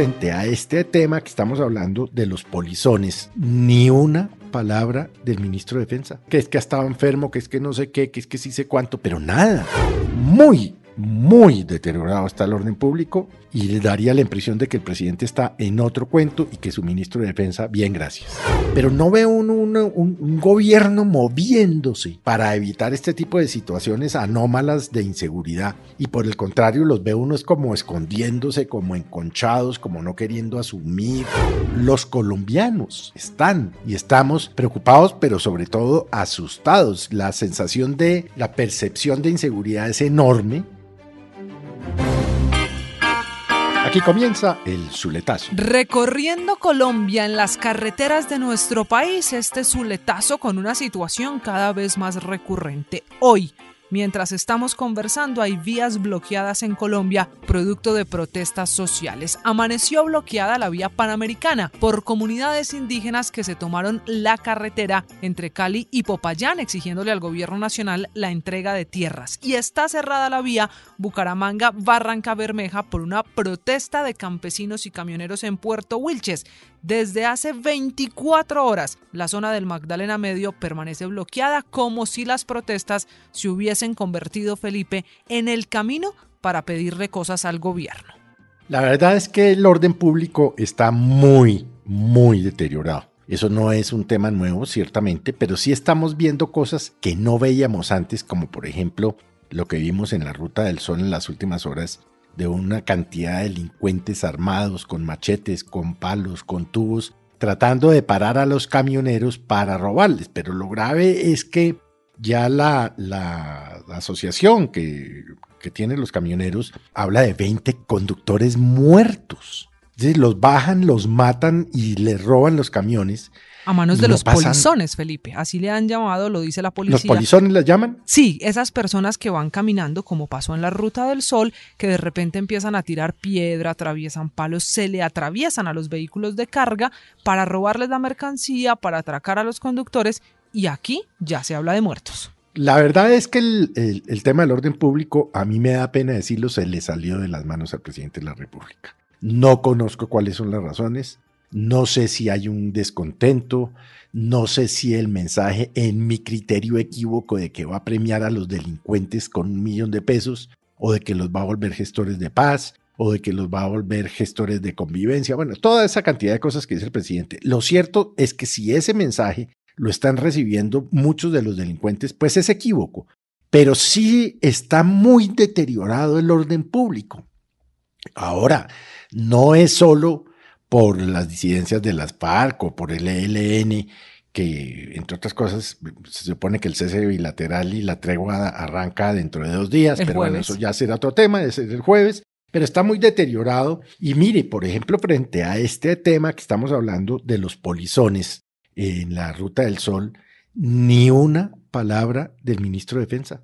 frente a este tema que estamos hablando de los polizones, ni una palabra del ministro de Defensa. Que es que estaba enfermo, que es que no sé qué, que es que sí sé cuánto, pero nada. Muy muy deteriorado está el orden público y le daría la impresión de que el presidente está en otro cuento y que su ministro de Defensa, bien, gracias. Pero no veo un, un, gobierno moviéndose para evitar este tipo de situaciones anómalas de inseguridad y por el contrario los veo unos como escondiéndose, como enconchados, como no queriendo asumir. Los colombianos están y estamos preocupados, pero sobre todo asustados. La sensación de la percepción de inseguridad es enorme Aquí comienza el Zuletazo. Recorriendo Colombia en las carreteras de nuestro país, este Zuletazo con una situación cada vez más recurrente. Hoy, Mientras estamos conversando, hay vías bloqueadas en Colombia, producto de protestas sociales. Amaneció bloqueada la vía panamericana por comunidades indígenas que se tomaron la carretera entre Cali y Popayán, exigiéndole al gobierno nacional la entrega de tierras. Y está cerrada la vía Bucaramanga-Barranca Bermeja por una protesta de campesinos y camioneros en Puerto Wilches. Desde hace 24 horas, la zona del Magdalena Medio permanece bloqueada como si las protestas se hubiesen convertido, Felipe, en el camino para pedirle cosas al gobierno. La verdad es que el orden público está muy, muy deteriorado. Eso no es un tema nuevo, ciertamente, pero sí estamos viendo cosas que no veíamos antes, como por ejemplo lo que vimos en la Ruta del Sol en las últimas horas, de una cantidad de delincuentes armados con machetes, con palos, con tubos, tratando de parar a los camioneros para robarles. Pero lo grave es que ya la, la, asociación que, que tiene los camioneros habla de 20 conductores muertos. los bajan, los matan y les roban los camiones a manos de los polizones, Felipe. Así le han llamado, lo dice la policía. ¿Los polizones las llaman? Sí, esas personas que van caminando, como pasó en la Ruta del Sol, que de repente empiezan a tirar piedra, atraviesan palos, se le atraviesan a los vehículos de carga para robarles la mercancía, para atracar a los conductores, y aquí ya se habla de muertos. La verdad es que el, el tema del orden público, a mí me da pena decirlo, se le salió de las manos al presidente de la República. No conozco cuáles son las razones. No sé si hay un descontento, no sé si el mensaje en mi criterio equívoco de que va a premiar a los delincuentes con un millón de pesos o de que los va a volver gestores de paz o de que los va a volver gestores de convivencia. Bueno, toda esa cantidad de cosas que dice el presidente. Lo cierto es que si ese mensaje lo están recibiendo muchos de los delincuentes, pues es equívoco. Pero sí está muy deteriorado el orden público. Ahora, no es solo por las disidencias de las FARC o por el ELN, que entre otras cosas se supone que el cese bilateral y la tregua arranca dentro de dos días, pero bueno, eso ya será otro tema, ese es el jueves, pero está muy deteriorado. Y mire, por ejemplo, frente a este tema que estamos hablando de los polizones en la Ruta del Sol, ni una palabra del ministro de Defensa.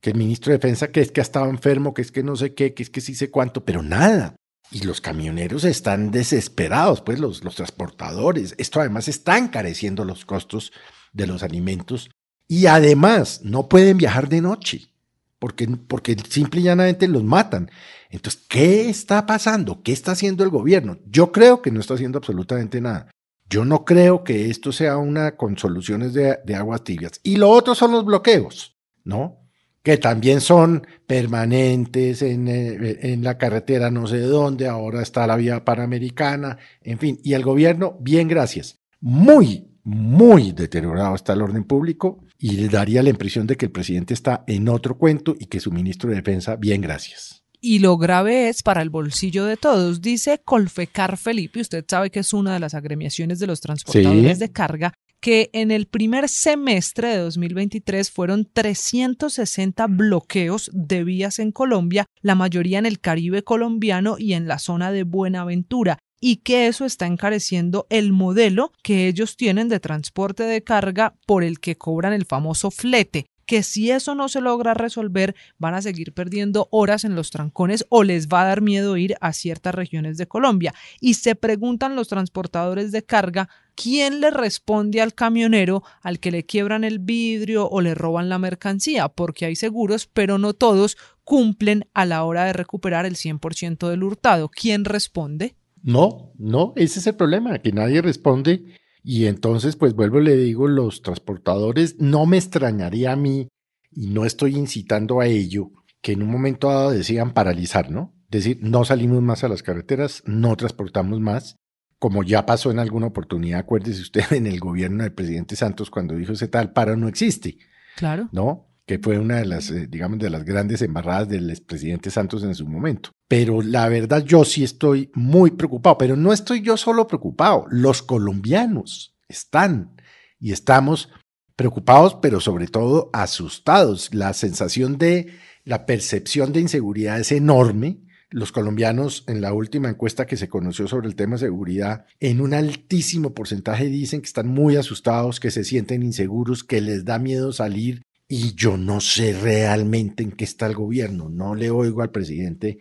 Que el ministro de Defensa que es que ha estado enfermo, que es que no sé qué, que es que sí sé cuánto, pero nada. Y los camioneros están desesperados, pues los, los transportadores. Esto además está encareciendo los costos de los alimentos y además no pueden viajar de noche porque, porque simple y llanamente los matan. Entonces, ¿qué está pasando? ¿Qué está haciendo el gobierno? Yo creo que no está haciendo absolutamente nada. Yo no creo que esto sea una con soluciones de, de aguas tibias. Y lo otro son los bloqueos, ¿no? Que también son permanentes en, eh, en, la carretera no sé dónde, ahora está la vía panamericana, en fin, y el gobierno, bien gracias, muy, muy deteriorado está el orden público y le daría la impresión de que el presidente está en otro cuento y que su ministro de Defensa, bien gracias. Y lo grave es para el bolsillo de todos, dice Colfecar Felipe, usted sabe que es una de las agremiaciones de los transportadores de carga, que en el primer semestre de 2023 fueron 360 bloqueos de vías en Colombia, la mayoría en el Caribe colombiano y en la zona de Buenaventura y que eso está encareciendo el modelo que ellos tienen de transporte de carga por el que cobran el famoso flete que si eso no se logra resolver, van a seguir perdiendo horas en los trancones o les va a dar miedo ir a ciertas regiones de Colombia. Y se preguntan los transportadores de carga ¿quién le responde al camionero al que le quiebran el vidrio o le roban la mercancía? Porque hay seguros, pero no todos cumplen a la hora de recuperar el 100% del hurtado. ¿Quién responde? No, no, ese es el problema, que nadie responde. Y entonces, pues vuelvo le digo, los transportadores, no me extrañaría a mí, y no estoy incitando a ello, que en un momento dado decían paralizar, ¿no? Decir, no salimos más a las carreteras, no transportamos más, como ya pasó en alguna oportunidad, acuérdese usted en el gobierno del presidente Santos cuando dijo ese tal paro no existe. Claro. ¿No? que fue una de las, eh, digamos, de las grandes embarradas del expresidente Santos en su momento. Pero la verdad yo sí estoy muy preocupado, pero no estoy yo solo preocupado, los colombianos están y estamos preocupados, pero sobre todo asustados. La sensación de, la percepción de inseguridad es enorme. Los colombianos en la última encuesta que se conoció sobre el tema de seguridad, en un altísimo porcentaje dicen que están muy asustados, que se sienten inseguros, que les da miedo salir y yo no sé realmente en qué está el gobierno. No le oigo al presidente,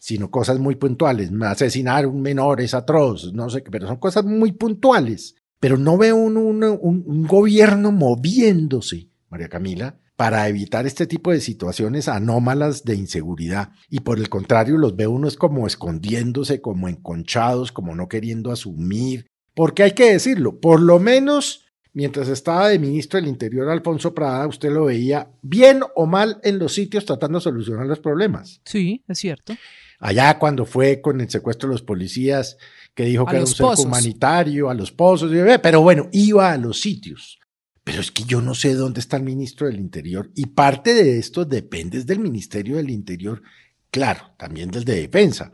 sino cosas muy puntuales. Asesinar un menor es atroz, no sé pero son cosas muy puntuales. Pero no veo un, gobierno moviéndose, María Camila, para evitar este tipo de situaciones anómalas de inseguridad. Y por el contrario, los veo unos como escondiéndose, como enconchados, como no queriendo asumir. Porque hay que decirlo, por lo menos mientras estaba de ministro del Interior Alfonso Prada, usted lo veía bien o mal en los sitios tratando de solucionar los problemas. Sí, es cierto. Allá cuando fue con el secuestro de los policías, que dijo que era un cerco humanitario, a los pozos, pero bueno, iba a los sitios. Pero es que yo no sé dónde está el ministro del Interior y parte de esto depende del Ministerio del Interior, claro, también del de Defensa.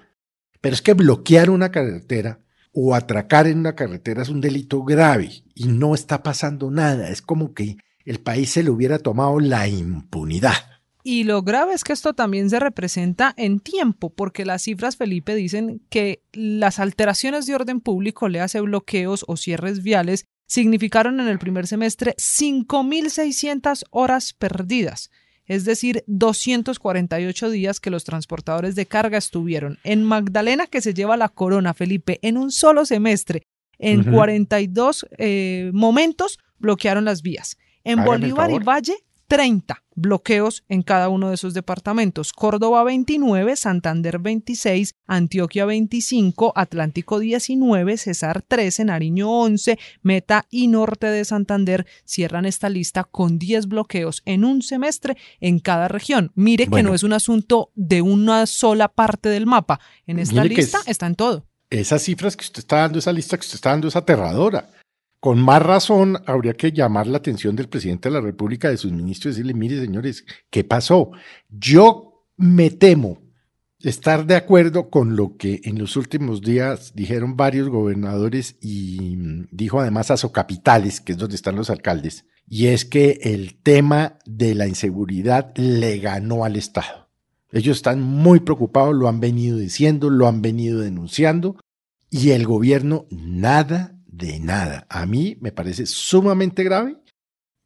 Pero es que bloquear una carretera o atracar en una carretera es un delito grave y no está pasando nada. Es como que el país se le hubiera tomado la impunidad. Y lo grave es que esto también se representa en tiempo, porque las cifras, Felipe, dicen que las alteraciones de orden público, le hace bloqueos o cierres viales, significaron en el primer semestre 5.600 horas perdidas es decir, 248 días que los transportadores de carga estuvieron. En Magdalena, que se lleva la corona, Felipe, en un solo semestre, en 42 eh, momentos bloquearon las vías. En Bolívar y Valle, 30 bloqueos en cada uno de esos departamentos. Córdoba 29, Santander 26, Antioquia 25, Atlántico 19, Cesar 13, Nariño 11, Meta y Norte de Santander cierran esta lista con 10 bloqueos en un semestre en cada región. Mire que no es un asunto de una sola parte del mapa. En esta lista está en todo. Esas cifras que usted está dando, esa lista que usted está dando es aterradora. Con más razón, habría que llamar la atención del presidente de la República, de sus ministros, y decirle, mire, señores, ¿qué pasó? Yo me temo estar de acuerdo con lo que en los últimos días dijeron varios gobernadores y dijo además a capitales, que es donde están los alcaldes, y es que el tema de la inseguridad le ganó al Estado. Ellos están muy preocupados, lo han venido diciendo, lo han venido denunciando, y el gobierno nada de nada. A mí me parece sumamente grave.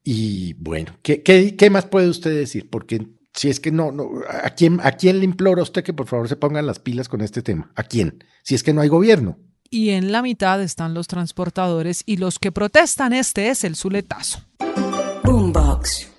Y bueno, ¿qué, qué, más puede usted decir? Porque si es que no, no ¿a, quién, ¿a quién le implora usted que por favor se pongan las pilas con este tema? ¿A quién? Si es que no hay gobierno. Y en la mitad están los transportadores y los que protestan, este es el suletazo. Boombox.